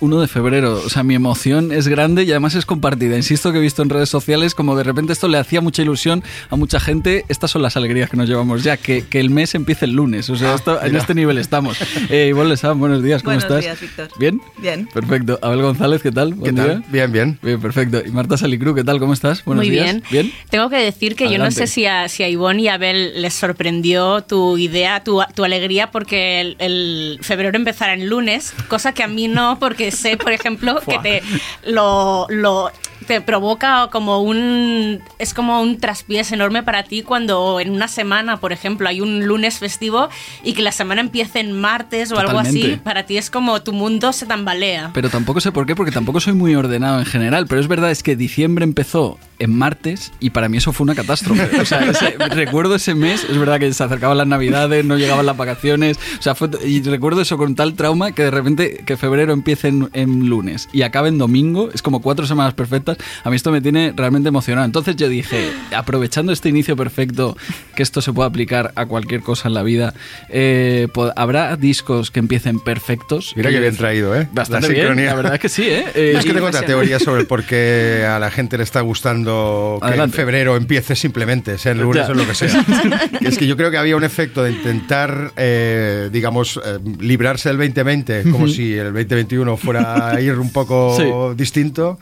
1 de febrero. O sea, mi emoción es grande y además es compartida. Insisto que he visto en redes sociales como de repente esto le hacía mucha ilusión a mucha gente. Estas son las alegrías que nos llevamos ya, que, que el mes empiece el lunes. O sea, esto, en este nivel estamos. Eh, Ivonne Lesam, buenos días, ¿cómo Buenos estás? días, Víctor. ¿Bien? Bien. Perfecto. Abel González, ¿qué tal? Buen ¿Qué día. tal? Bien, bien. Bien, perfecto. Y Marta Salicru, ¿qué tal? ¿Cómo estás? Buenos Muy días. bien. ¿Bien? Tengo que decir que yo no sé si a, si a Ivonne y a Abel les sorprendió tu idea, tu, tu alegría, porque el, el febrero empezara en lunes, cosa que a mí no, porque sé, por ejemplo, que te lo, lo- te provoca como un es como un traspiés enorme para ti cuando en una semana, por ejemplo, hay un lunes festivo y que la semana empiece en martes o algo así, para ti es como tu mundo se tambalea. Pero tampoco sé por qué, porque tampoco soy muy ordenado en general. Pero es verdad, es que diciembre empezó en martes y para mí eso fue una catástrofe. O sea, ese- recuerdo ese mes, es verdad que se acercaban las navidades, no llegaban las vacaciones. O sea, fue, y recuerdo eso con tal trauma que de repente que febrero empiece en, en lunes y acabe en domingo, es como cuatro semanas perfectas. A mí esto me tiene realmente emocionado. Entonces yo dije, aprovechando este inicio perfecto, que esto se puede aplicar a cualquier cosa en la vida, eh, ¿habrá discos que empiecen perfectos? Mira que bien traído, ¿eh? Bastante La bien, sincronía. la verdad es que sí, ¿eh? Eh, es que y- tengo otra teoría sobre por qué a la gente le está gustando que Adelante. en febrero empiece simplemente, sea el lunes Ya. o lo que sea. Es que yo creo que había un efecto de intentar, eh, digamos, eh, librarse del 2020, como si el 2021 fuera a ir un poco Sí. distinto.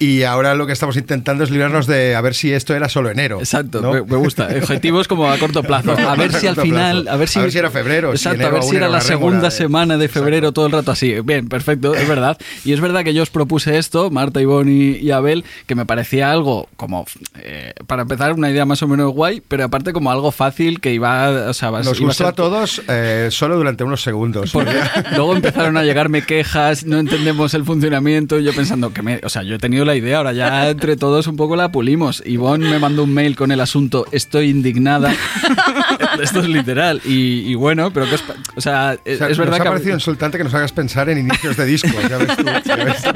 Y ahora lo que estamos intentando es librarnos de a ver si esto era solo enero. Exacto, ¿no? me, me gusta. Objetivos como a corto plazo. A ver si al final. plazo. A ver si, A ver si era febrero, si Exacto, enero a ver si era era la segunda de- semana de febrero Exacto. todo el rato así. Bien, perfecto, es verdad. Y es verdad que yo os propuse esto, Marta, Ivonne y, y Abel, que me parecía algo como. eh, para empezar, una idea más o menos guay, pero aparte como algo fácil que iba. O sea, Nos iba gustó ser- a todos eh, solo durante unos segundos. Porque luego empezaron a llegarme quejas, no entendemos el funcionamiento. Yo pensando que me. O sea, yo he tenido la idea, ahora ya entre todos un poco la pulimos. Ivonne me mandó un mail con el asunto, estoy indignada. Esto es literal. Y, y bueno, pero que es. O sea, es, O sea, es verdad nos ha que. parecido insultante que nos hagas pensar en inicios de disco. Ya ves tú, ya ves tú.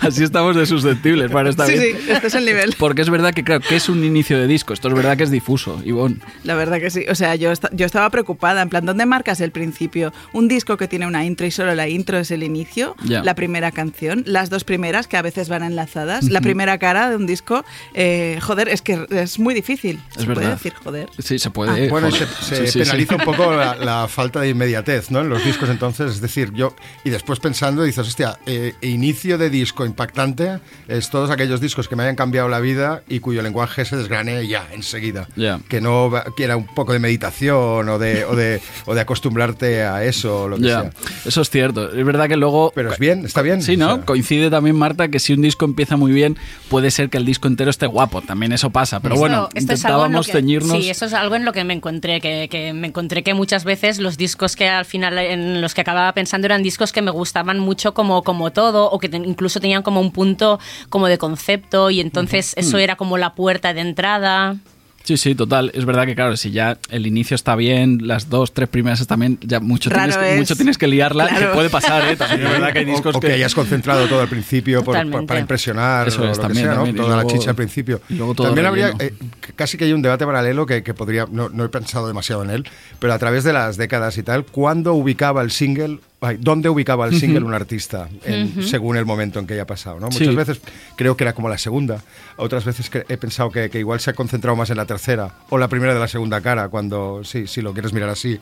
Así estamos de susceptibles, para estar Sí, bien. sí, este es el nivel. Porque es verdad que, claro, que es un inicio de disco. Esto es verdad que es difuso, Ivonne. La verdad que sí. O sea, yo, esta- yo estaba preocupada. En plan, ¿dónde marcas el principio? Un disco que tiene una intro y solo la intro es el inicio. Ya. La primera canción. Las dos primeras, que a veces van enlazadas. La primera cara de un disco. eh, joder, es que es muy difícil. Es ¿Se verdad. puede decir joder? Sí, se puede. Bueno, y joder. se, se Sí, sí, sí. penaliza un poco la, la falta de inmediatez ¿no? en los discos entonces. Es decir, yo. Y después pensando, dices, hostia, eh, inicio de disco impactante es todos aquellos discos que me hayan cambiado la vida y cuyo lenguaje se desgrane ya, enseguida. Ya. Que no quiera un poco de meditación o de, o de, o de acostumbrarte a eso o lo que Ya, sea. eso es cierto. Es verdad que luego. Pero es bien, está bien. Sí, ¿no? O sea, Coincide también, Marta, que si un disco empieza muy bien, puede ser que el disco entero esté guapo. También eso pasa. Pero Esto- bueno, esto es intentábamos que- ceñirnos. Sí, eso es algo en lo que me encontré, que, que me encontré que muchas veces los discos que al final en los que acababa pensando eran discos que me gustaban mucho como, como todo, o que incluso tenían como un punto como de concepto, y entonces eso era como la puerta de entrada. Sí, sí, total. Es verdad que, claro, si ya el inicio está bien, las dos, tres primeras bien, ya mucho, Raro tienes, es. mucho tienes que liarla, Claro. que puede pasar, ¿eh? También es verdad que hay o- discos o, que hayas concentrado todo al principio por- Totalmente. por- para impresionar Eso o es, lo también, que sea, ¿no? también. Y toda la chicha al principio. y luego todo también habría, eh, casi que hay un debate paralelo que, que podría, no, no he pensado demasiado en él, pero a través de las décadas y tal, ¿cuándo ubicaba el single, dónde ubicaba el single un artista en- según el momento en que haya pasado? ¿no? Muchas Sí. veces creo que era como la segunda, otras veces que he pensado que, que igual se ha concentrado más en la tercera o la primera de la segunda cara, cuando sí, si lo quieres mirar así.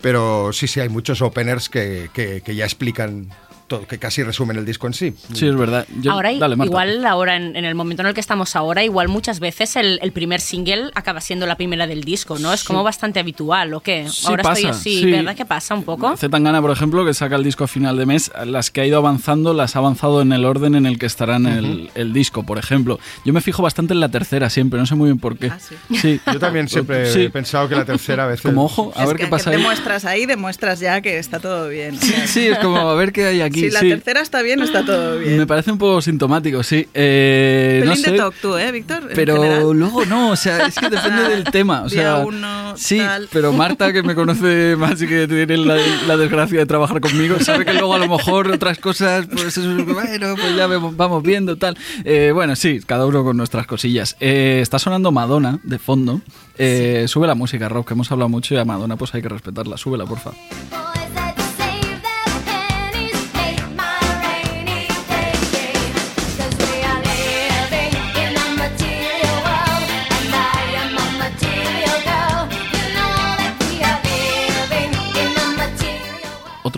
Pero sí, sí, hay muchos openers que, que- que ya explican todo, que casi resumen el disco en sí. Sí, es verdad. Yo- ahora, dale, igual ahora, en, en el momento en el que estamos ahora, igual muchas veces el, el primer single acaba siendo la primera del disco, ¿no? Es como bastante habitual, ¿o qué? Sí, ahora estoy pasa, así, sí. ¿verdad que pasa un poco? Zetangana, por ejemplo, que saca el disco a final de mes, las que ha ido avanzando las ha avanzado en el orden en el que estará en el, el disco, por ejemplo. Yo me fijo bastante en la tercera siempre, no sé muy bien por qué. Ah, sí. Sí. Yo también siempre Sí. he pensado que la tercera vez... Como ojo, a Es ver que, qué pasa que ahí. demuestras ahí, demuestras ya que está todo bien. o sea, Sí, es como a ver qué hay aquí. Si la sí. tercera está bien, está todo bien. Me parece un poco sintomático, sí. Eh, no Pelín de sé. talk tú, ¿eh, Víctor? Pero luego no, o sea, es que depende del tema. O Día sea, uno, sí, tal. pero Marta, que me conoce más y que tiene la, la desgracia de trabajar conmigo, sabe que luego a lo mejor otras cosas, pues eso, bueno, pues ya vemos- vamos viendo tal. Eh, bueno, sí, cada uno con nuestras cosillas. Eh, está sonando Madonna de fondo. Eh, Sube la música, Rob, que hemos hablado mucho y a Madonna pues hay que respetarla. Súbela, porfa.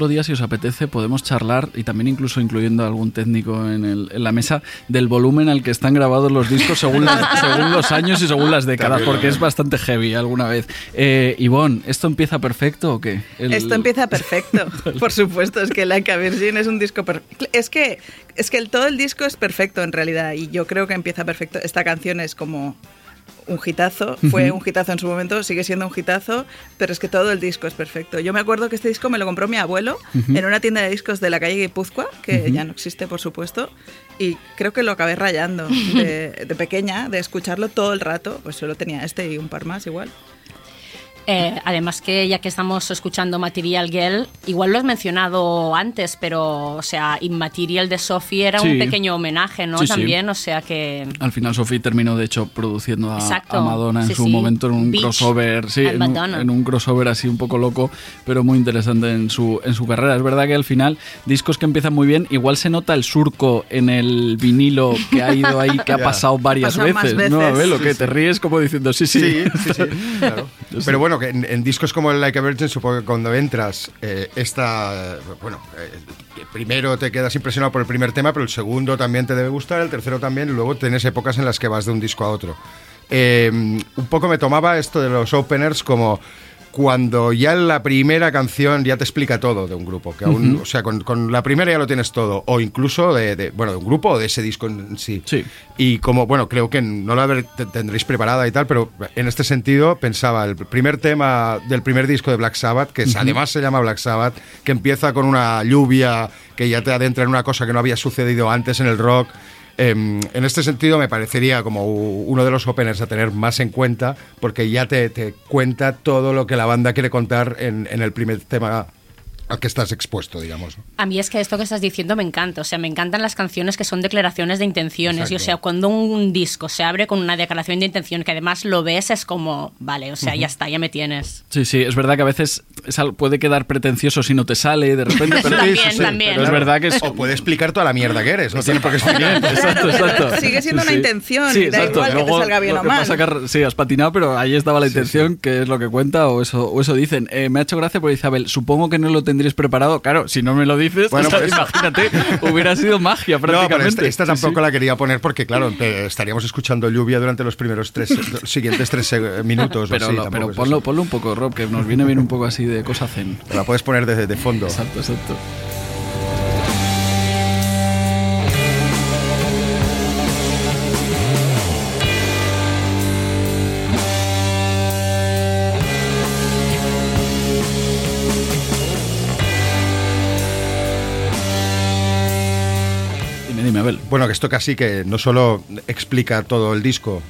Otro día, si os apetece, podemos charlar y también incluso incluyendo a algún técnico en, el- en la mesa del volumen al que están grabados los discos según, las- según los años y según las décadas, También, porque es bastante heavy alguna vez. Eh, Ivonne, ¿esto empieza perfecto o qué? El- Esto empieza perfecto, por supuesto. Es que Like a Virgin es un disco perfecto. Es que, es que el, todo el disco es perfecto en realidad y yo creo que empieza perfecto. Esta canción es como un hitazo, fue un hitazo en su momento, sigue siendo un hitazo, pero es que todo el disco es perfecto. Yo me acuerdo que este disco me lo compró mi abuelo en una tienda de discos de la calle Guipúzcoa, que ya no existe, por supuesto, y creo que lo acabé rayando de, de pequeña, de escucharlo todo el rato, pues solo tenía este y un par más igual. Eh, además que ya que estamos escuchando Material Girl, igual lo has mencionado antes, pero o sea, Immaterial de Sophie era Sí. un pequeño homenaje, ¿no? Sí, sí. También, o sea que Al final Sophie terminó de hecho produciendo a, a Madonna en Sí, su sí. momento en un Beach crossover, sí, en un, Madonna. en un crossover así un poco loco, pero muy interesante en su en su carrera. Es verdad que al final discos que empiezan muy bien, igual se nota el surco en el vinilo que ha ido ahí, que ha pasado varias pasado veces, ¿no? veces. Abel, lo Sí, que sí. te ríes como diciendo sí, sí. Sí, sí, sí, claro. Pero bueno, que en, discos como el Like a Virgin, supongo que cuando entras, eh, esta, bueno, eh, primero te quedas impresionado por el primer tema, pero el segundo también te debe gustar, el tercero también, y luego tienes épocas en las que vas de un disco a otro. Eh, un poco me tomaba esto de los openers como cuando ya en la primera canción ya te explica todo de un grupo, que aún, o sea, con, con la primera ya lo tienes todo, o incluso de, de, bueno, de un grupo o de ese disco en sí. Sí. Y como, bueno, creo que no la tendréis preparada y tal, pero en este sentido pensaba el primer tema del primer disco de Black Sabbath, que además se llama Black Sabbath, que empieza con una lluvia que ya te adentra en una cosa que no había sucedido antes en el rock. Em, en este sentido me parecería como uno de los openers a tener más en cuenta, porque ya te, te cuenta todo lo que la banda quiere contar en, en el primer tema al que estás expuesto, digamos. A mí es que esto que estás diciendo me encanta, o sea, me encantan las canciones que son declaraciones de intenciones, y o Exacto. sea, cuando un disco se abre con una declaración de intención que además lo ves es como, vale, o sea, ya está, ya me tienes. Sí, sí, es verdad que a veces puede quedar pretencioso si no te sale de repente, pero, También, también. pero es verdad que es... O puede explicar toda la mierda que eres, no tiene por qué explicar. Exacto, exacto. sigue siendo una intención, Sí, da exacto. igual que te Luego, salga bien lo o que mal. pasa que, sí, has patinado, pero ahí estaba la intención, que es lo que cuenta, o eso, o eso dicen. Eh, me ha hecho gracia porque Isabel, supongo que no lo tendríais preparado. Claro, si no me lo dices, Bueno, o eso. imagínate, hubiera sido magia No, prácticamente. pero esta, esta tampoco sí. la quería poner porque, claro, empe- estaríamos escuchando lluvia durante los primeros tres, los siguientes tres eh, minutos. o Pero, así, lo- tampoco pero ponlo, así. ponlo un poco, Rob, que nos viene bien un poco así de cosa zen. La puedes poner de, de fondo. Exacto, exacto. Bueno, que esto casi que no solo explica todo el disco,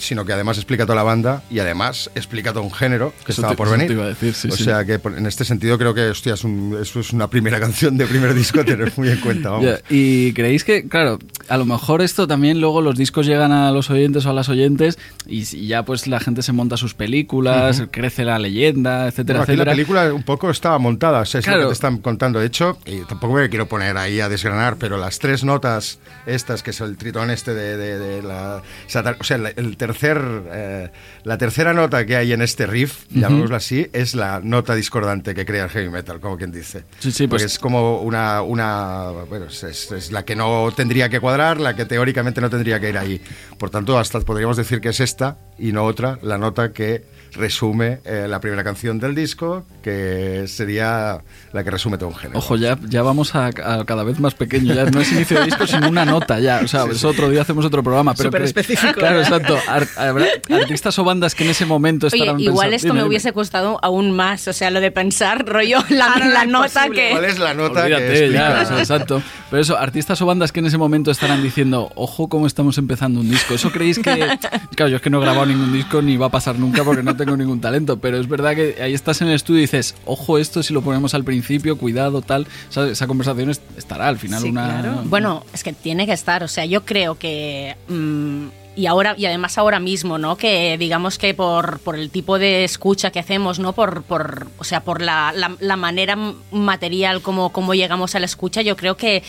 sino que además explica toda la banda y además explica todo un género que Eso estaba te- por venir. te iba a decir, sí, o sí. sea que en este sentido creo que, hostia, es, un- eso es una primera canción de primer disco a tener muy en cuenta. Vamos. Ya, Y creéis que, claro, a lo mejor esto también luego los discos llegan a los oyentes o a las oyentes y, y ya pues la gente se monta sus películas, crece la leyenda, etcétera, Bueno, aquí la etcétera. película un poco estaba montada, o sea, es lo Claro. que te están contando. De hecho, y tampoco me quiero poner ahí a desgranar, pero las tres notas estas, que es el tritón este de, de- de la... O sea, el, el tercer eh, la tercera nota que hay en este riff, llamémoslo así, es la nota discordante que crea el heavy metal, como quien dice. Sí, sí, Porque pues- es como una, una bueno, es- es la que no tendría que cuadrar, la que teóricamente no tendría que ir ahí. Por tanto, hasta podríamos decir que es esta y no otra, la nota que resume eh, la primera canción del disco, que sería la que resume todo un género. Ojo, ya, ya vamos a, a cada vez más pequeño. Ya no es inicio de disco, sino una nota ya. O sea, eso otro día hacemos otro programa. Pero Súper específico, Claro, exacto. Ar- habrá artistas o bandas que en ese momento Oye, estarán igual pensando- esto Dime, me dime. hubiese costado aún más, o sea, lo de pensar, rollo, la, no, la nota que... ¿Cuál es la nota que Olvídate, explica? ya, o sea, exacto. Pero eso, artistas o bandas que en ese momento estarán diciendo, ojo cómo estamos empezando un disco. ¿Eso creéis que...? Claro, yo es que no he grabado ningún disco ni va a pasar nunca porque no tengo ningún talento, pero es verdad que ahí estás en el estudio y dices, ojo esto si lo ponemos al principio, cuidado, tal. O sea, esa conversación es- estará al final Sí, una... claro. Bueno, es que tiene que estar, o sea, yo creo que... mm, y ahora y además ahora mismo, ¿no? Que digamos que por, por el tipo de escucha que hacemos, ¿no? Por, por o sea, por la, la- la manera material como, como llegamos a la escucha, yo creo que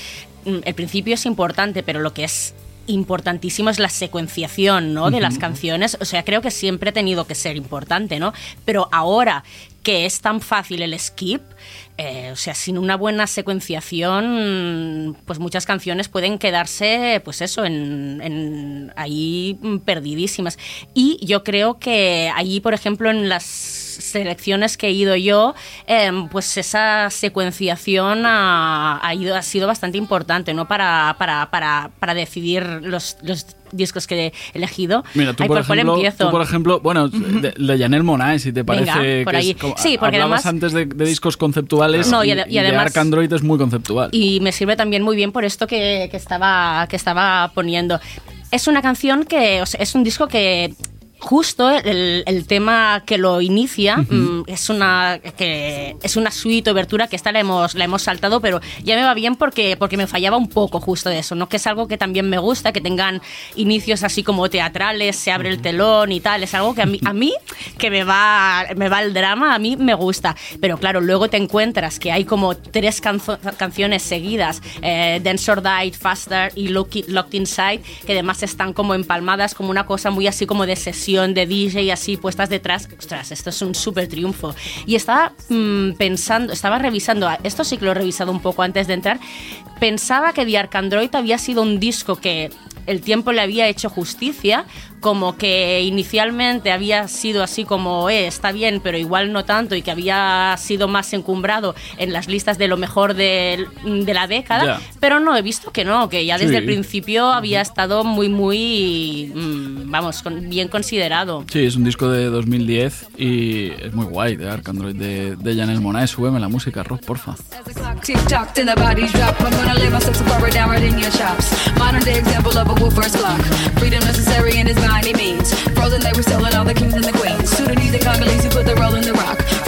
mm, el principio es importante, pero lo que es importantísimo es la secuenciación, ¿no? De las canciones. O sea, creo que siempre ha tenido que ser importante, ¿no? Pero ahora que es tan fácil el skip, eh, o sea, sin una buena secuenciación, pues muchas canciones pueden quedarse, pues eso, en, ahí perdidísimas. Y yo creo que allí, por ejemplo, en las selecciones que he ido yo, em, pues esa secuenciación ha, ha ido, ha sido bastante importante, ¿no? Para, para, para, para decidir los, los discos que he elegido. Mira, tú Ay, por, ¿por ejemplo, empiezo? tú, por ejemplo, bueno, de, de Janelle Monáe, si te Venga, parece por que ahí. es como- Sí, porque hablabas además- antes de, de discos conceptuales No, y y, y y de además- Arc Android es muy conceptual. Y me sirve también muy bien por esto que, que estaba, que estaba poniendo. Es una canción que, o sea, es un disco que justo el, el tema que lo inicia mm, es una que es una suite obertura que esta la hemos la hemos saltado pero ya me va bien porque porque me fallaba un poco justo de eso no que es algo que también me gusta que tengan inicios así como teatrales se abre el telón y tal es algo que a mí a mí que me va me va el drama a mí me gusta. Pero claro luego te encuentras que hay como tres canzo- canciones seguidas eh, Dance or Die Faster y Lock- Locked Inside que además están como empalmadas como una cosa muy así como de sesión de DJ y así puestas detrás ostras esto es un súper triunfo. Y estaba mm, pensando estaba revisando esto sí que lo he revisado un poco antes de entrar pensaba que The Ark Android había sido un disco que el tiempo le había hecho justicia, como que inicialmente había sido así como, eh, está bien, pero igual no tanto, y que había sido más encumbrado en las listas de lo mejor de, de la década, pero no, he visto que no, que ya desde Sí. el principio había estado muy, muy, mm, vamos, con- bien considerado. Sí, es un disco de 2010 y es muy guay de Arc Android de, de Janelle Monáe. Súbeme la música, Rob, porfa. with first block. Freedom necessary and it's by any means. Frozen, they were selling all the kings and the queens. Sudanese and Congolese who put the roll in the rock.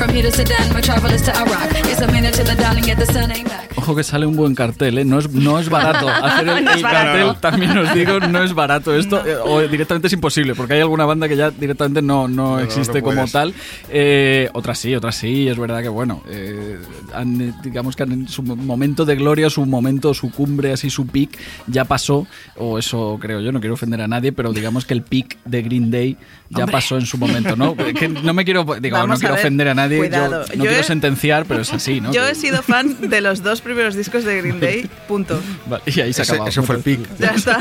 Ojo que sale un buen cartel, ¿eh? No es, no es barato. Hacer el, No el barato. cartel, también os digo, no es barato esto. eh, O directamente es imposible, porque hay alguna banda que ya directamente no, no, no existe como tal. Eh, otras sí, otras sí, es verdad que, bueno, eh, han, eh, digamos que en su momento de gloria, su momento, su cumbre, así su peak, ya pasó, o eso creo yo, no quiero ofender a nadie, pero digamos que el peak de Green Day ya pasó en su momento, ¿no? Que no me quiero, digo, Vamos no quiero ver, ofender a nadie, yo cuidado. no Yo quiero he- sentenciar, pero es así, ¿no? Yo he sido fan de los dos primeros discos de Green Day, punto. Vale, y ahí se acabó. ese fue el pic. Ya está.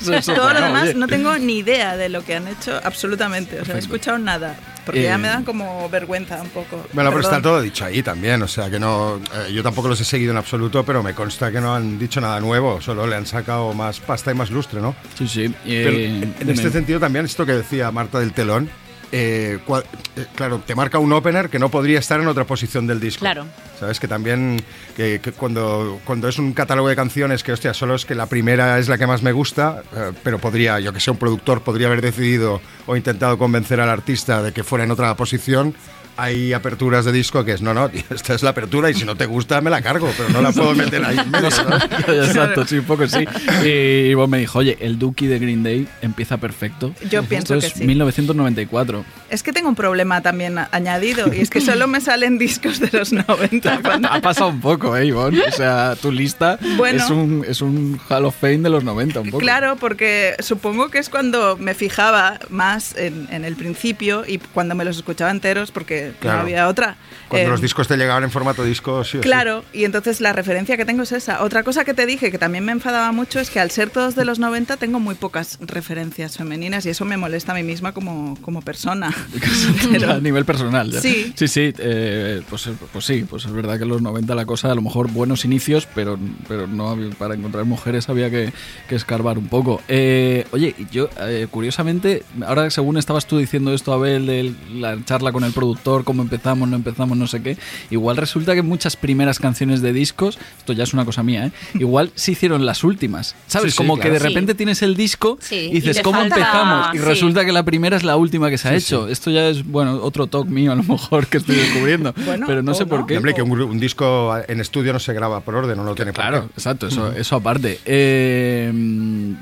Eso- eso, Todo bueno, lo demás oye. no tengo ni idea de lo que han hecho absolutamente. O sea, no he escuchado nada. Porque Eh, ya me dan como vergüenza un poco. Bueno, pero está Perdón. todo dicho ahí también, o sea que no, eh, yo tampoco los he seguido en absoluto, pero me consta que no han dicho nada nuevo, solo le han sacado más pasta y más lustre, ¿no? Sí, sí. Pero eh, en dime. este sentido también, esto que decía Marta del Telón, eh, cua- eh, claro, te marca un opener que no podría estar en otra posición del disco. Claro. Sabes que también que, que cuando, cuando es un catálogo de canciones que, hostia, solo es que la primera es la que más me gusta, eh, pero podría, yo que sé, un productor podría haber decidido o intentado convencer al artista de que fuera en otra posición, hay aperturas de disco que es, no, no, esta es la apertura y si no te gusta me la cargo, pero no la puedo meter ahí medio, ¿sabes? Exacto, sí, un poco sí. Y Ivonne me dijo, oye, el Dookie de Green Day empieza perfecto. Yo pienso Esto que es sí. 1994. Es que tengo un problema también añadido y es que solo me salen discos de los 90. cuando- Ha pasado un poco, ¿eh, Ivonne? O sea, tu lista Bueno. es, un, es un Hall of Fame de los 90, un poco. Claro, porque supongo que es cuando me fijaba más en, en el principio y cuando me los escuchaba enteros porque Claro. no había otra. Cuando Eh, los discos te llegaban en formato disco, sí o sí. Claro, y entonces la referencia que tengo es esa. Otra cosa que te dije que también me enfadaba mucho es que al ser todos de los 90 tengo muy pocas referencias femeninas y eso me molesta a mí misma como, como persona. a nivel personal. ya. Sí. Sí, sí, eh, pues, pues sí, pues es verdad que en los 90 la cosa, a lo mejor buenos inicios, pero, pero no había- para encontrar mujeres había que, que escarbar un poco. Eh, oye, yo, eh, curiosamente, ahora según estabas tú diciendo esto, Abel, de la charla con el productor, cómo empezamos, no empezamos, no sé qué, igual resulta que muchas primeras canciones de discos, esto ya es una cosa mía, ¿eh? igual se hicieron las últimas, ¿sabes? Sí, sí, Como que claro. de Sí. repente tienes el disco Sí, y y dices, te ¿cómo falta- empezamos? Y sí. resulta que la primera es la última que se ha Sí, hecho. Esto ya es, bueno, otro talk mío a lo mejor que estoy descubriendo. Bueno, pero no sé por no. qué. Hombre, que un, disco en estudio no se graba por orden, no lo tiene por Claro, qué. exacto, eso, eso aparte. Eh,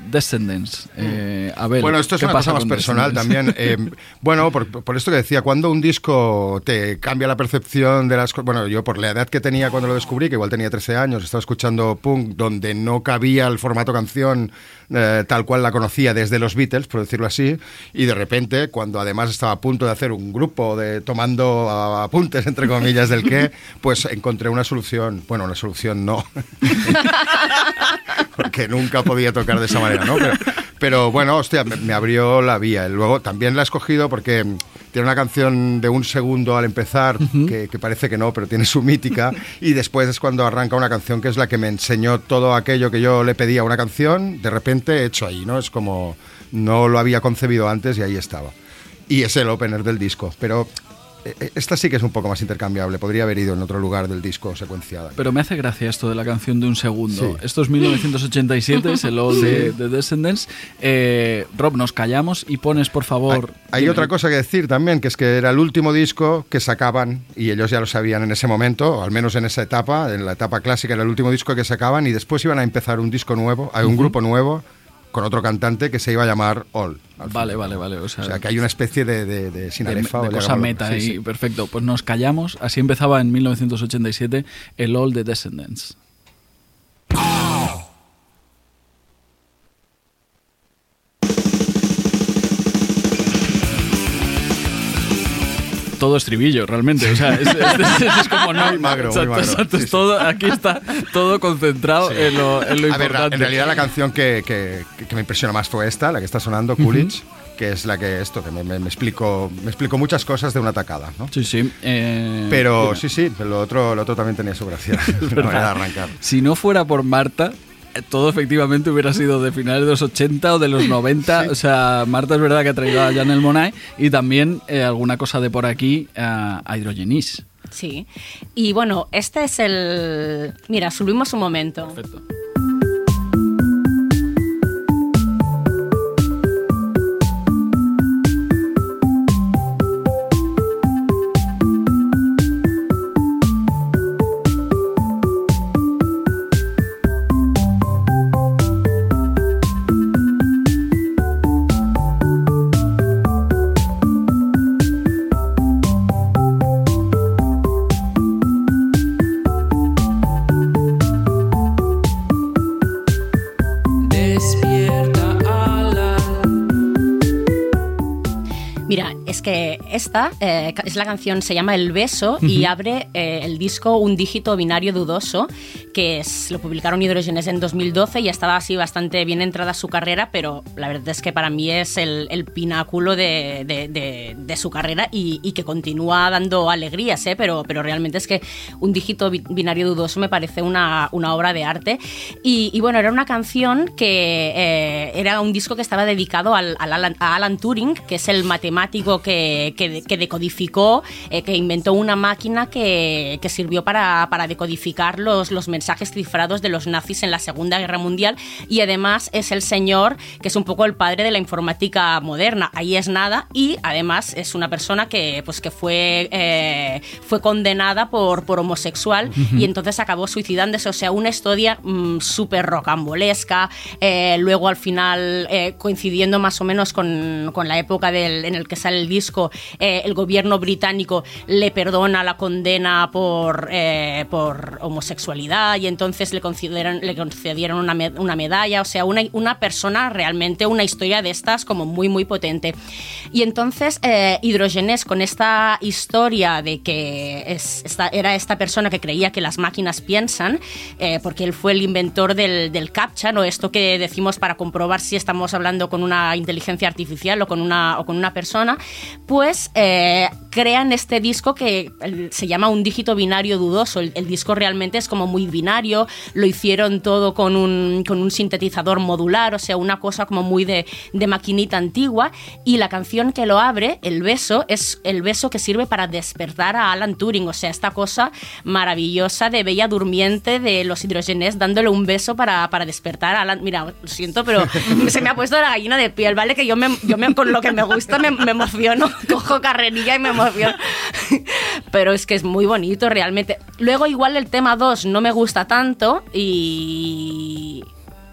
Descendants. Eh, a ver, Bueno, esto es ¿qué una pasa cosa más personal también. Eh, bueno, por, por esto que decía, cuando un disco te cambia la percepción de las cosas. Bueno, yo por la edad que tenía cuando lo descubrí, que igual tenía 13 años, estaba escuchando punk donde no cabía el formato canción eh, tal cual la conocía desde los Beatles, por decirlo así, y de repente, cuando además estaba a punto de hacer un grupo de tomando apuntes, entre comillas, del qué, pues encontré una solución. Bueno, una solución no. porque nunca podía tocar de esa manera, ¿no? Pero, pero bueno, hostia, me, me abrió la vía. Luego también la he escogido porque tiene una canción de un segundo al empezar, que, que parece que no, pero tiene su mítica, y después es cuando arranca una canción que es la que me enseñó todo aquello que yo le pedía a una canción, de repente hecho ahí, ¿no? Es como no lo había concebido antes y ahí estaba. Y es el opener del disco, pero... eh, Esta sí que es un poco más intercambiable. Podría haber ido en otro lugar del disco secuenciada. Pero me hace gracia esto de la canción de un segundo. Sí. Esto es 1987, es el All de, de Descendants. Eh, Rob, nos callamos y pones, por favor... Hay, hay otra cosa que decir también, que es que era el último disco que sacaban, y ellos ya lo sabían en ese momento, o al menos en esa etapa, en la etapa clásica era el último disco que sacaban, y después iban a empezar un disco nuevo, hay un grupo nuevo, con otro cantante que se iba a llamar All. al Vale, vale, vale. O sea, O sea, que hay una especie de, de, de de, sinarefa, de o cosa meta Sí, ahí, sí. perfecto. Pues nos callamos. Así empezaba en 1987 el All de Descendants. Todo estribillo, realmente. O sea, es, es- es como no. Muy magro, muy exacto, magro. exacto, es Sí, sí. todo, aquí está todo concentrado en lo, en lo A ver, importante. en realidad la canción que, que- que me impresionó más fue esta, la que está sonando, Coolidge, que es la que esto, que me, me, me explico, me explico muchas cosas de una tacada, ¿no? Sí, sí. eh, Pero dime. sí, sí, lo otro, lo otro también tenía su gracia, manera de arrancar. Si no fuera por Marta, todo efectivamente hubiera sido de finales de los 80 o de los 90. O sea, Marta es verdad que ha traído a Janelle Monáe y también eh, alguna cosa de por aquí a, a Hydrogenis. Sí. Y bueno, este es el... Mira, subimos un momento. Perfecto. Esta eh, es la canción, se llama El Beso y abre eh, el disco Un dígito binario dudoso, que es, lo publicaron Hidrogenes en 2012 y estaba así bastante bien entrada su carrera, pero la verdad es que para mí es el, el pináculo de, de- de- de su carrera y, y que continúa dando alegrías, ¿eh? pero, pero realmente es que Un dígito bi- binario dudoso me parece una, una obra de arte. Y, y bueno, era una canción que eh, era un disco que estaba dedicado al, al Alan, a Alan Turing, que es el matemático que que, que decodificó, eh, que inventó una máquina que, que sirvió para, para decodificar los, los mensajes cifrados de los nazis en la Segunda Guerra Mundial y además es el señor que es un poco el padre de la informática moderna. Ahí es nada y además es una persona que, pues, que fue, eh, fue condenada por, por homosexual y entonces acabó suicidándose. O sea, una historia mm, súper rocambolesca. eh, luego al final, eh, coincidiendo más o menos con, con la época del, en el que sale el disco, eh, el gobierno británico le perdona la condena por, eh, por homosexualidad y entonces le concedieron, le concedieron una, me- una medalla. O sea, una, una persona realmente, una historia de estas como muy, muy potente. Y entonces eh, Hidrogenes con esta historia de que es, esta, era esta persona que creía que las máquinas piensan, eh, porque él fue el inventor del, del CAPTCHA, ¿no? esto que decimos para comprobar si estamos hablando con una inteligencia artificial o con una, o con una persona, pues eh, crean este disco que se llama un dígito binario dudoso. El, el disco realmente es como muy binario, lo hicieron todo con un, con un sintetizador modular, o sea, una cosa como muy de, de maquinita antigua. Y la canción que lo abre, El beso, es el beso que sirve para despertar a Alan Turing, o sea, esta cosa maravillosa de Bella Durmiente de los hidrogenes dándole un beso para, para despertar a Alan. Mira, lo siento, pero se me ha puesto la gallina de piel, ¿vale? Que yo, me, yo me- con lo que me gusta me, me emociono, cojo carrerilla y me emociono. Pero es que es muy bonito realmente. Luego igual el tema 2 no me gusta tanto y...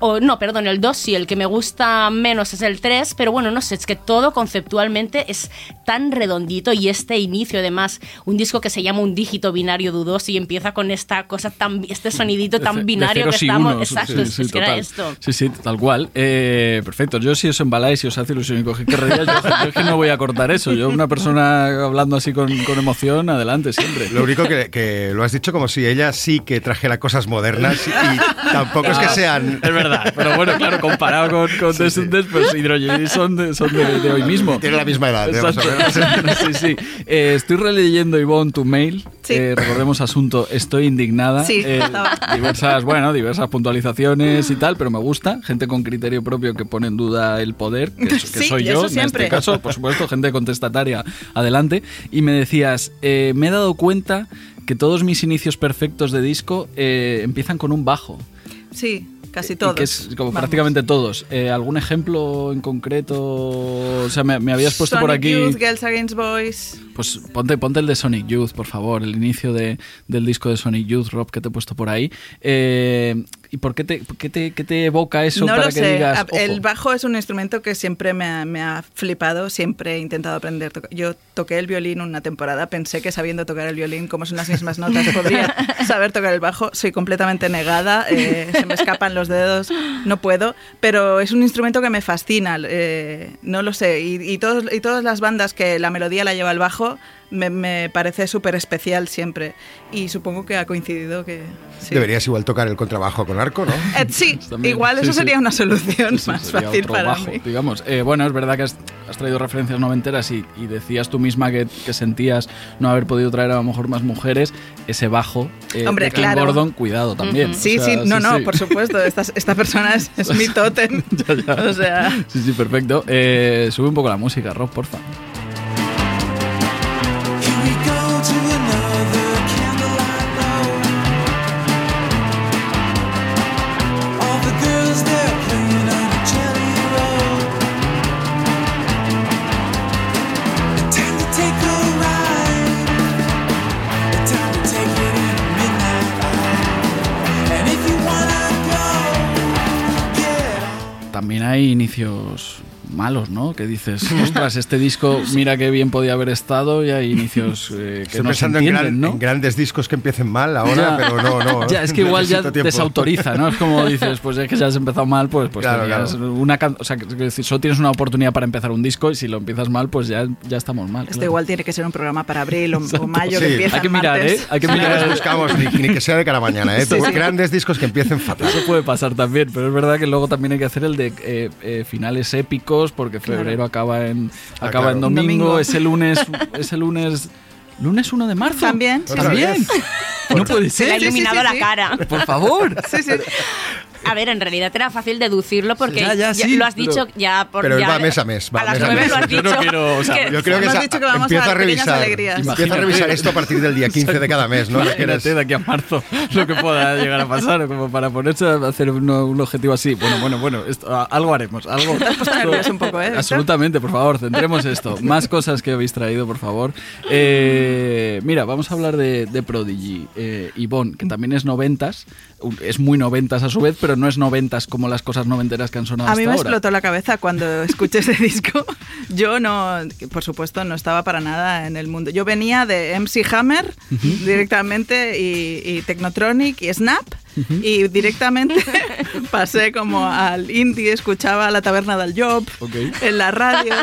O, no, perdón, el 2 sí, el que me gusta menos es el 3, pero bueno, no sé, es que todo conceptualmente es tan redondito y este inicio, además, un disco que se llama un dígito binario dudoso y empieza con esta cosa tan, este sonidito tan de binario que y estamos. unos. Exacto, Sí, es, sí, es que era esto. Sí, sí, tal cual. Eh, perfecto. Yo si os embaláis y os hace ilusión y cogéis que yo, yo es que no voy a cortar eso. Yo, una persona hablando así con, con emoción, adelante siempre. Lo único que, que lo has dicho como si ella sí que trajera cosas modernas y tampoco es que Ah, sean... Es verdad, pero bueno, claro, comparado con, con Descendants, pues Hydrogen son, de, son de, de hoy mismo. Tiene la misma edad. Sí, sí. Eh, estoy releyendo, Ivonne, tu mail. Sí. Eh, recordemos asunto, estoy indignada. Sí, Eh, diversas, bueno, diversas puntualizaciones y tal, pero me gusta. Gente con criterio propio que pone en duda el poder, que, Sí, soy yo eso en este caso, por supuesto, gente contestataria, adelante. Y me decías, eh, me he dado cuenta que todos mis inicios perfectos de disco eh, empiezan con un bajo. Sí, casi Y todos. Que es como Vamos. prácticamente todos. Eh, ¿Algún ejemplo en concreto? O sea, me, me habías puesto por Sonic aquí. Youth, Girls Against Boys. Pues ponte, ponte el de Sonic Youth, por favor, el inicio de- del disco de Sonic Youth, Rob, que te he puesto por ahí. Eh, ¿Y por qué te, qué te, qué te evoca eso no para lo que sé. digas? A- El "Ojo"? bajo es un instrumento que siempre me ha, me ha flipado, siempre he intentado aprender. Yo toqué el violín una temporada, pensé que sabiendo tocar el violín, como son las mismas notas, podría saber tocar el bajo. Soy completamente negada, eh, se me escapan los dedos, no puedo, pero es un instrumento que me fascina, eh, no lo sé. Y, y todos, y todas las bandas que la melodía la lleva el bajo, me, me parece súper especial siempre. Y supongo que ha coincidido que... sí. Deberías igual tocar el contrabajo con arco, ¿no? Eh, sí, También, igual sí, eso sí. sería una solución Sí, sí, más sería fácil otro para bajo, mí. digamos. Eh, bueno, es verdad que has, has traído referencias noventeras y, y decías tú misma que, que sentías no haber podido traer a lo mejor más mujeres. Ese bajo eh, Hombre, de King claro. Gordon, cuidado también. Sí, O sea, sí, no, no, sí. por supuesto. Esta, esta persona es, es mi tótem. Ya, ya. O sea, Sí, sí, perfecto. Eh, sube un poco la música, Rob, porfa. Malos, ¿no? Que dices, ostras, este disco, mira qué bien podía haber estado y hay inicios eh, que Estoy no se pensando en, entienden, gran- ¿no? en grandes discos que empiecen mal ahora, Ya. pero no, no. Ya, es que igual ya tiempo. desautoriza, ¿no? Es como dices, pues es que ya has empezado mal, pues, pues Claro, tenías claro. una o sea, decir, solo tienes una oportunidad para empezar un disco y si lo empiezas mal, pues ya, ya estamos mal. esto claro. igual tiene que ser un programa para abril o, o mayo Sí, que empieza Hay que mirar, martes. ¿eh? Hay que mirar. buscamos ni, ni que sea de cara a mañana, ¿eh? Sí, sí. Grandes discos que empiecen fatal. Eso puede pasar también, pero es verdad que luego también hay que hacer el de eh, eh, finales épicos porque febrero acaba en Ah, acaba claro. en domingo, Domingo. ese lunes ese lunes lunes 1 de marzo. También, sí, También. vez. No puede Se le ha ser. iluminado sí, la sí. cara. Por favor. Sí, sí. A ver, en realidad era fácil deducirlo porque Ya, ya, ya sí, lo has pero- dicho ya por Pero ya- va mes a mes, va a las mes a nueve mes. lo has Yo dicho. no quiero, o sea, que- Yo creo que Hemos esa- dicho que vamos empieza a a revisar. Empieza a Imagínate. revisar esto a partir del día 15 de cada mes, ¿no? Imagínate de aquí a marzo lo que pueda llegar a pasar, como para ponerse a hacer un, un objetivo así. Bueno, bueno, bueno, esto- algo haremos. Algo, nervioso un poco, ¿eh? Absolutamente, por favor, centremos esto. Más cosas que habéis traído, por favor. Eh, mira, vamos a hablar de, de Prodigy. Eh, Yvonne, que también es noventas, es muy noventas a su vez, pero no es noventas como las cosas noventeras que han sonado A mí me ahora. explotó la cabeza cuando escuché ese disco. Yo no, por supuesto, no estaba para nada en el mundo. Yo venía de MC Hammer directamente y, y Technotronic y Snap y directamente pasé como al indie, escuchaba la taberna del Job Ok. en la radio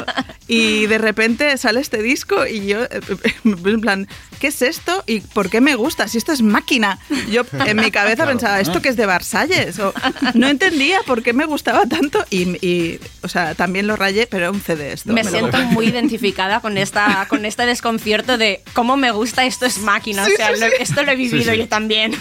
y de repente sale este disco y yo eh, en plan, ¿qué es esto? ¿Y por qué me gusta? Si esto es máquina. Yo en mi cabeza Claro. pensaba, ¿esto que es de Versalles? O, no entendía por qué me gustaba tanto y, y, o sea, también lo rayé, pero era un CD esto. Me lo- siento muy identificada con esta con este desconcierto de cómo me gusta esto es máquina. o sea, lo- esto lo he vivido sí. yo también.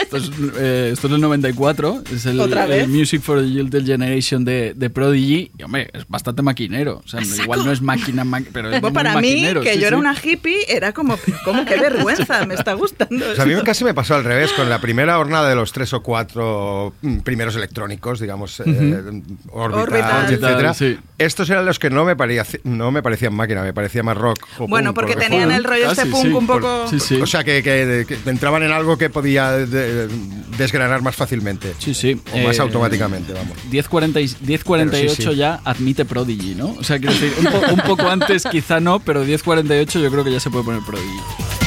Esto es, eh, esto es el 94, es el, ¿Otra el? Music for the Gilded Generation de, de Prodigy. Y, hombre, es bastante maquinero. O sea, igual no es máquina, ma- pero es muy para mí, maquinero, que sí, yo era sí. una hippie, era como, ¿cómo? ¡Qué vergüenza! Me está gustando. O sea, a mí casi me pasó al revés, con la primera hornada de los tres o cuatro mm, primeros electrónicos, digamos, eh, Orbital, Orbital. etcétera. Sí. Estos eran los que no me, pareci- no me parecían máquina, me parecía más rock. o Bueno, punk, porque tenían el rollo este punk sí, un por- poco... sí, sí. O sea, que, que- que entraban en algo que podía de- desgranar más fácilmente. Sí, sí. O más Eh, automáticamente, vamos. 10.40 y- 10.48 Pero sí, sí. ya admite Prodigy, ¿no? O sea, quiero decir, un, po- un poco antes quizá no, pero 10.48 yo creo que ya se puede poner Prodigy.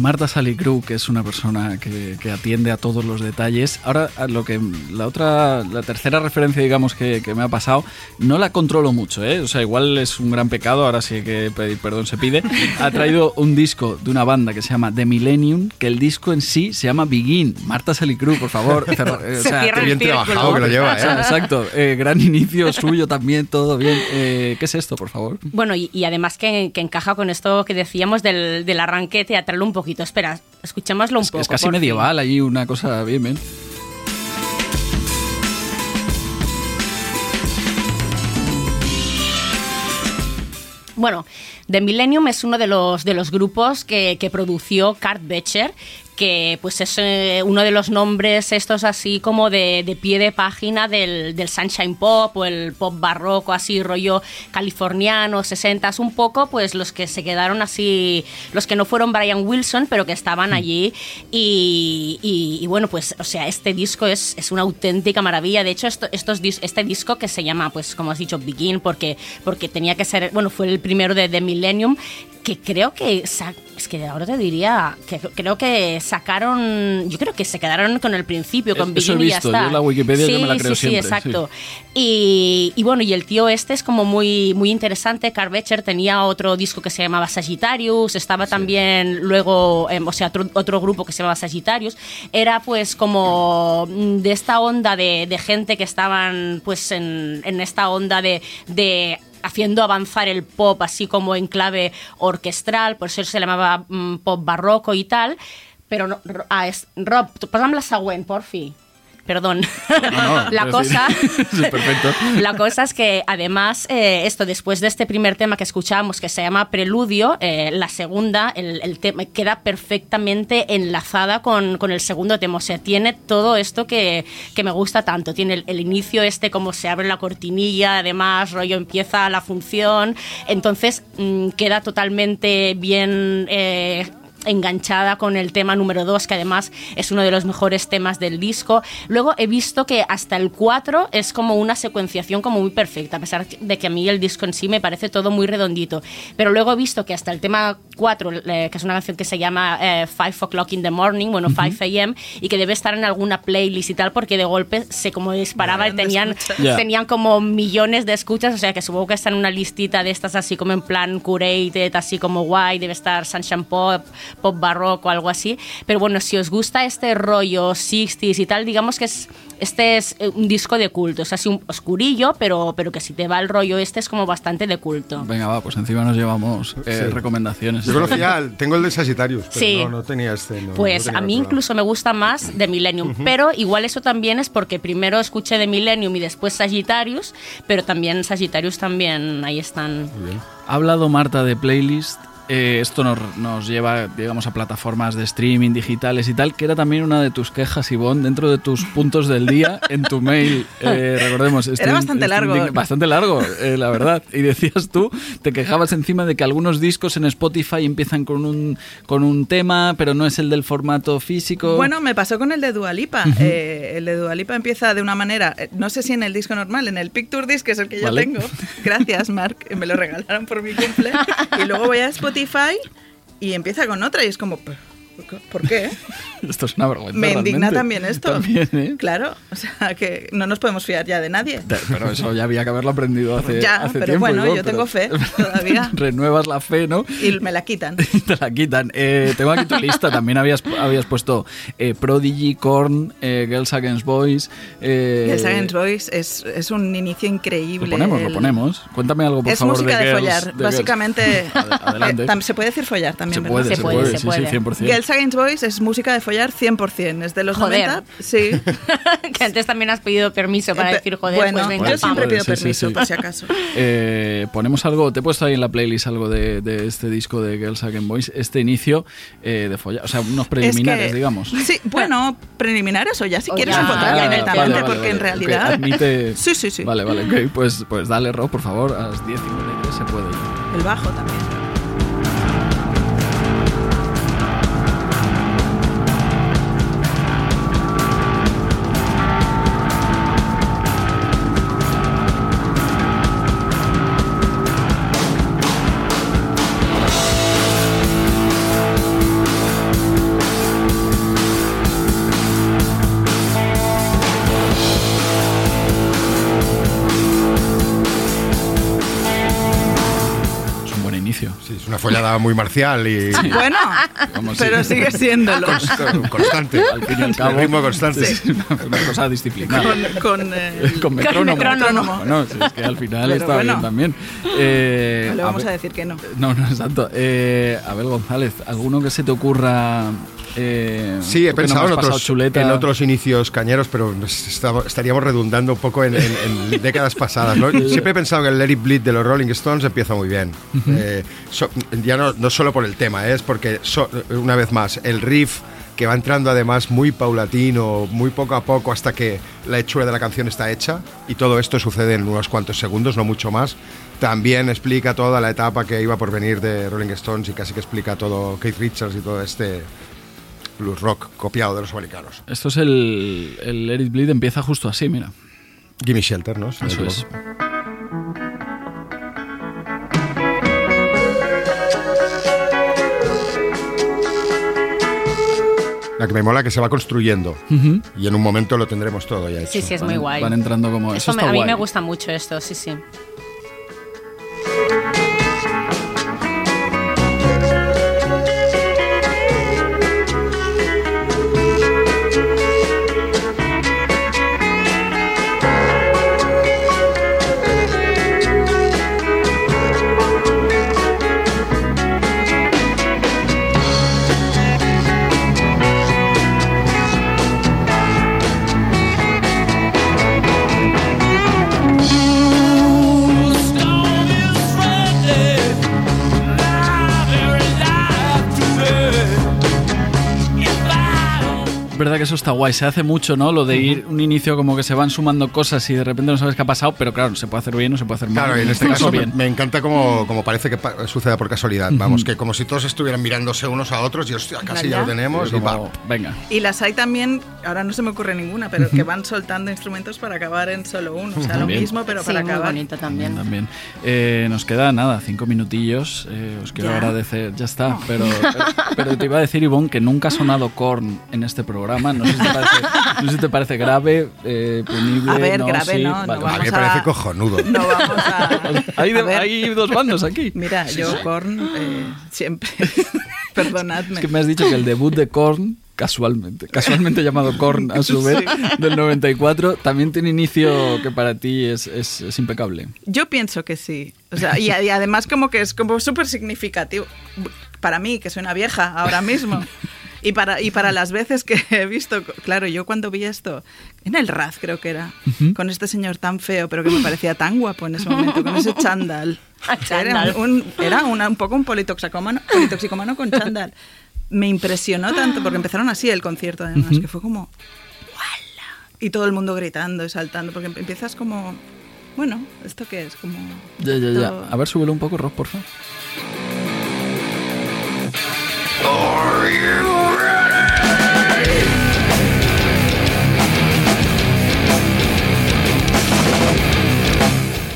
Marta Salicru, que es una persona que, que atiende a todos los detalles. Ahora, lo que la otra, la tercera referencia, digamos, que, que me ha pasado, no la controlo mucho, ¿eh? O sea, igual es un gran pecado, ahora sí que pedir perdón se pide. Ha traído un disco de una banda que se llama The Millennium, que el disco en sí se llama Begin. Marta Salicru, por favor. cerra- eh, o Se sea, cierra Qué bien trabajado que lo lleva, ¿eh? exacto. Eh, gran inicio suyo también, todo bien. Eh, ¿Qué es esto, por favor? Bueno, y, y además que, que encaja con esto que decíamos del, del arranque teatral un poquito. Espera, escuchémoslo un Es, poco. es casi por fin. medieval, ahí una cosa bien, bien. Bueno, The Millennium es uno de los, de los grupos que, que produció Kurt Becher, que pues es eh, uno de los nombres estos así como de, de pie de página del, del Sunshine Pop o el pop barroco, así rollo californiano, 60 un poco pues los que se quedaron así, los que no fueron Brian Wilson, pero que estaban allí y, y- y bueno, pues o sea, este disco es, es una auténtica maravilla. De hecho, esto- estos, este disco que se llama, pues como has dicho, Begin, porque, porque tenía que ser, bueno, fue el primero de The Millennium, que creo que, es que ahora te diría, que creo que sacaron, yo creo que se quedaron con el principio, con Eso he Begin y ya está. yo la Wikipedia sí, yo me la creo sí, sí, siempre, exacto. Y, y bueno, y el tío este es como muy, muy interesante. Carl Becher tenía otro disco que se llamaba Sagittarius, estaba también luego, em, o sea, otro, otro grupo que se llamaba Sagittarius. Era pues como de esta onda de, de gente que estaban pues en, en esta onda de, de haciendo avanzar el pop así como en clave orquestral, por eso se llamaba mm, pop barroco y tal. Pero no, Ro- ah, es, Rob, pasame la següent, por fin. Perdón. no, la sí. cosa. Sí, perfecto. La cosa es que además, eh, esto después de este primer tema que escuchamos, que se llama Preludio, eh, la segunda, el, el tema queda perfectamente enlazada con, con el segundo tema. O sea, tiene todo esto que, que me gusta tanto. Tiene el, el inicio este, como se abre la cortinilla, además, rollo empieza la función. Entonces, mm, queda totalmente bien. eh, enganchada con el tema número 2, que además es uno de los mejores temas del disco. Luego he visto que hasta el 4 es como una secuenciación como muy perfecta, a pesar de que a mí el disco en sí me parece todo muy redondito. Pero luego he visto que hasta el tema 4, eh, que es una canción que se llama eh, Five O'Clock in the Morning, bueno, 5 a.m., y que debe estar en alguna playlist y tal, porque de golpe se como disparaba y tenían, tenían como millones de escuchas, o sea que supongo que está en una listita de estas así como en plan curated, así como guay, debe estar Sunshine Pop, Pop Barroco, algo así. Pero bueno, si os gusta este rollo 60s y tal, digamos que es, este es eh, un disco de culto, es así un oscurillo, pero, pero que si te va el rollo este es como bastante de culto. Venga, va, pues encima nos llevamos eh, Sí. recomendaciones. Yo conocía, tengo el de Sagittarius, pero Sí. no, no tenía este. no- Pues no tenía a mí incluso me gusta más de Millennium, pero igual eso también es porque primero escuché de Millennium y después Sagittarius, pero también Sagittarius también ahí están. Muy bien. Ha hablado Marta de playlist. Eh, esto nos, nos lleva, digamos, a plataformas de streaming digitales y tal, que era también una de tus quejas, Ivonne, dentro de tus puntos del día en tu mail. eh, recordemos, Era bastante largo. indign- Bastante largo, eh, la verdad. Y decías tú, te quejabas encima de que algunos discos en Spotify empiezan con un, con un tema, pero no es el del formato físico. Bueno, me pasó con el de Dualipa. el de Dualipa empieza de una manera, eh, no sé si en el disco normal, en el Picture Disc, que es el que yo Vale. tengo. Gracias, Mark, me lo regalaron por mi cumple. Y luego voy a Spotify y empieza con otra y es como, "¿Por- ¿por qué? Esto es una vergüenza. Me indigna realmente. también esto. También, ¿eh? Claro, o sea, que no nos podemos fiar ya de nadie. Pero eso ya había que haberlo aprendido hace, Ya, hace pero tiempo. bueno, yo tengo fe todavía. Renuevas la fe, ¿no? Y me la quitan. Y te la quitan. Eh, tengo aquí tu lista. También habías, habías puesto eh, Prodigy, Korn, eh, Girls Against Boys. Eh, El Science Voice es, es un inicio increíble. Lo ponemos, lo ponemos. Cuéntame algo, por es favor, música de, Girls, follar, de Girls. básicamente. Ad- Adelante. eh, se puede decir follar también, se ¿verdad? puede, Se se, puede, puede, se sí, puede. sí, 100%. Girls Against Boys es música de follar 100%, es de los Joder. 90. Sí. que antes también has pedido permiso para Eh, decir joder, bueno, pues venga, yo siempre Joder, pido sí, sí, permiso, sí. por si acaso. Eh, ponemos algo, te he puesto ahí en la playlist algo de, de este disco de Girls Against Boys, este inicio eh, de follar, o sea, unos preliminares, Es que- digamos. Sí, bueno, preliminares o ya si O quieres ya. encontrar Ah, directamente, vale, vale, porque en vale, ok, realidad. admite- Sí, sí, sí. Vale, vale, ok, pues, pues dale, Rob, por favor, a las 10.53 se puede. El bajo también. Muy marcial y Bueno, Vamos, pero sí. sigue siéndolo. const- constante. Al fin y al cabo. El ritmo constante. Sí, una cosa disciplinada. Con, con, el- Con metrónomo. metrónomo. Bueno, si es que al final Pero está bueno. bien también. Eh, No le vamos ver- a decir que no. No, no, exacto. Eh, Abel González, ¿alguno que se te ocurra? Eh, Sí, he no pensado me en otros, en otros inicios cañeros, pero estaríamos redundando un poco en, en- en décadas pasadas. ¿no? Siempre he pensado que el Let It Bleed de los Rolling Stones empieza muy bien. Eh, so- ya no, no solo por el tema, ¿eh? es porque, so- una vez más, el riff que va entrando además muy paulatino, muy poco a poco hasta que la hechura de la canción está hecha y todo esto sucede en unos cuantos segundos, no mucho más. También explica toda la etapa que iba por venir de Rolling Stones y casi que explica todo Keith Richards y todo este blues rock copiado de los americanos. Esto es el, el It Bleed, empieza justo así, mira. Gimme Shelter, ¿no? Si no Eso es. La que me mola que se va construyendo y en un momento lo tendremos todo ya hecho. Sí, sí, es muy Van- guay. Van entrando como... Eso, Eso me- está a mí guay. me gusta mucho esto, sí, sí. Eso está guay. Se hace mucho, ¿no? Lo de ir un inicio como que se van sumando cosas y de repente no sabes qué ha pasado, pero claro, se puede hacer bien o se puede hacer mal. Claro, y en este caso me, bien. me encanta como, como parece que pa- suceda por casualidad. Vamos, que como si todos estuvieran mirándose unos a otros y hostia, casi ya lo tenemos. y Como, va. venga. Y las hay también, ahora no se me ocurre ninguna, pero que van soltando instrumentos para acabar en solo uno. O sea, lo mismo, pero Sí, para muy acabar. bonito también. También. Eh, nos queda nada, cinco minutillos. Eh, os quiero ¿Ya? agradecer. Ya está. Pero, pero, pero te iba a decir, Ivonne, que nunca ha sonado Korn en este programa. No sé si te parece, no sé si te parece grave, eh, punible. A ver, no, grave sí. no, no Vale, A mí vamos me parece a- cojonudo. No vamos a. Hay, de- a hay dos bandos aquí. Mira, yo Korn eh, siempre. Perdonadme. Es que me has dicho que el debut de Korn, casualmente, casualmente llamado Korn a su vez, del 94, también tiene inicio que para ti es, es- es impecable. Yo pienso que sí. O sea, y, y además como que es como súper significativo para mí, que soy una vieja ahora mismo. Y para, y para las veces que he visto, claro, yo cuando vi esto, en el Raz creo que era, con este señor tan feo, pero que me parecía tan guapo en ese momento, con ese chándal. Chándal. Era, un, era una- un poco un politoxicómano, politoxicómano con chándal. Me impresionó tanto, porque empezaron así el concierto además, que fue como, ¡Wala! Y todo el mundo gritando y saltando, porque empiezas como, bueno, ¿esto qué es? Como... Ya, ya, ya. todo- A ver, súbelo un poco, Rob, por favor.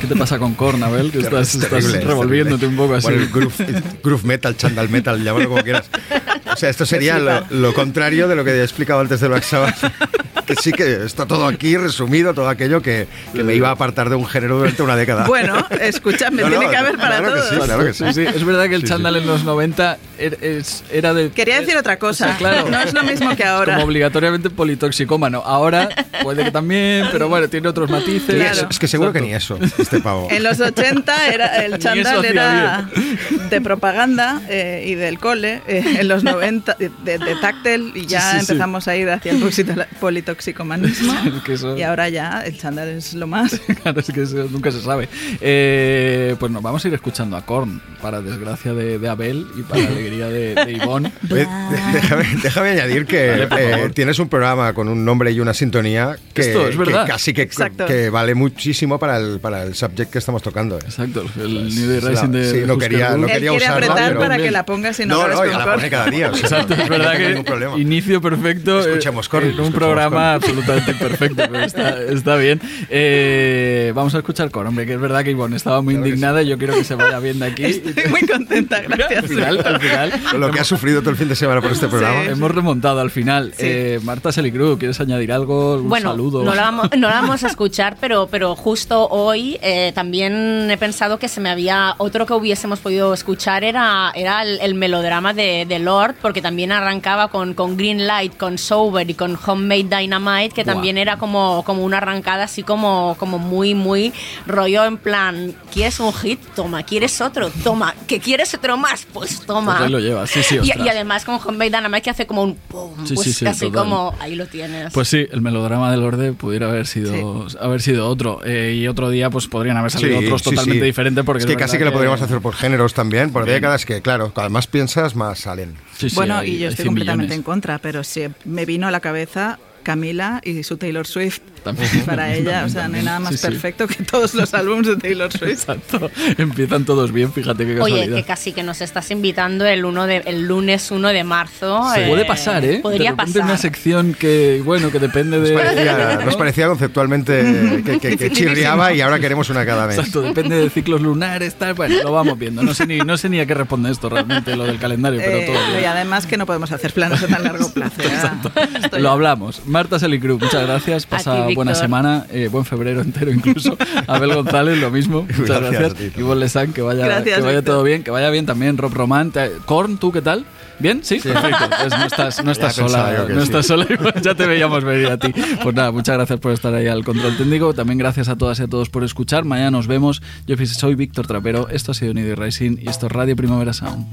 ¿Qué te pasa con Korn, Abel? Que estás, Es estás terrible, es revolviéndote terrible. un poco así. Bueno, el groove, groove metal, chandal metal, llámalo como quieras. O sea, esto sería lo, lo contrario de lo que he explicado antes de Black Sabbath. Que sí que está todo aquí resumido, todo aquello que, que me iba a apartar de un género durante una década. Bueno, escúchame, No, no, tiene que haber para claro que todos. sí, claro que sí. Sí, sí, es verdad que el Sí, sí. chándal en los 90 er- es- era de... Quería decir otra cosa. O sea, claro. No es lo mismo que ahora. Como obligatoriamente politoxicómano. Ahora puede que también, pero bueno, tiene otros matices. Claro. es que seguro que Exacto. ni eso, este pavo. En los 80 era, el chándal era hacía de propaganda eh, y del cole. eh, en los 90 de, de- de táctil y ya Sí, sí, sí. empezamos a ir hacia el politoxi- politoxicomanismo. Es que eso- Y ahora ya el chándal es lo más. Claro, es que eso nunca se sabe. Eh, pues nos vamos a ir escuchando a Korn, para desgracia de, de Abel y para alegría de, de Ivonne. De- déjame, déjame añadir que Vale, eh, tienes un programa con un nombre y una sintonía que, Esto es verdad. que casi que, que vale muchísimo para el, para el subject que estamos tocando. ¿eh? Exacto, el New Day Rising de sí, no quería- no quería usarla, apretar pero- para que la pongas y no, No, no, la pone cada día. o sea, Exacto, no- es verdad que inicio perfecto eh, Escuchemos Korn, un escuchemos programa Absolutamente perfecto, pero está, está bien. Eh, vamos a escuchar Korn, hombre, que es verdad que Ivonne estaba muy Claro indignada y yo quiero que se vaya bien de aquí. Estoy muy contenta, gracias. al final, al final. Con lo que has sufrido todo el fin de semana por este programa. Hemos remontado al final. Sí. Eh, Marta Selicruz, ¿quieres añadir algo? Un Bueno, saludo. no la, vamos, no la vamos a escuchar, pero, pero justo hoy eh, también he pensado que se me había. Otro que hubiésemos podido escuchar era, era el, el melodrama de, de Lord, porque también arrancaba con, con Green Light, con Sober y con Homemade Dynamite, que Buah. también era como, como una arrancada así como, como muy, muy rollo en plan: ¿quieres un hit? Toma, ¿quieres otro? Toma, ¿que quieres otro más? Pues toma. Pues ahí lo llevas, sí, sí, y, y además con Homemade Dynamite que hace como un pum, Sí, pues sí, sí, así total. como ahí lo tienes. Pues sí, el melodrama del Orde pudiera haber sido, haber sido otro. Eh, y otro día pues podrían haber salido Sí, otros sí, totalmente sí. diferentes. Porque es que es casi que lo podríamos hacer por géneros también, por Bien. décadas que, claro, cuando más piensas, más salen. Sí, sí, Bueno, hay- y yo estoy 100 completamente millones. en contra, pero sí, me vino a la cabeza Camila y su Taylor Swift. También. Para ella, También, o sea, no hay nada más Sí, sí. perfecto que todos los álbumes de Taylor Swift. Exacto. Empiezan todos bien, fíjate qué Oye, casualidad. que casi que nos estás invitando el, uno de, el lunes 1 de marzo. Se eh, puede pasar, ¿eh? Podría de pasar. una sección que, bueno, que depende de... Parecía- nos parecía conceptualmente que, que- que chirriaba y ahora queremos una cada mes. Exacto, depende de ciclos lunares, tal. Bueno, lo vamos viendo. No sé ni, no sé ni a qué responde esto realmente, lo del calendario, pero Eh, todo bien. y además que no podemos hacer planes a tan largo plazo. Estoy- Lo hablamos. Marta Selicruz, muchas gracias. Pasa ti, buena semana, eh, buen febrero entero incluso. Abel González, lo mismo. Muchas Gracias gracias. Ivonne Lesan, que vaya, Gracias, que vaya todo bien, que vaya bien también. Rob Román. Korn, ¿tú qué tal? ¿Bien? ¿Sí? Perfecto. Pues no estás, no sola. yo que No sí. estás sola. ya te veíamos venir a ti. Pues nada, muchas gracias por estar ahí al control técnico. También gracias a todas y a todos por escuchar. Mañana nos vemos. Yo soy Víctor Trapero. Esto ha sido Nido Rising y esto es Radio Primavera Sound.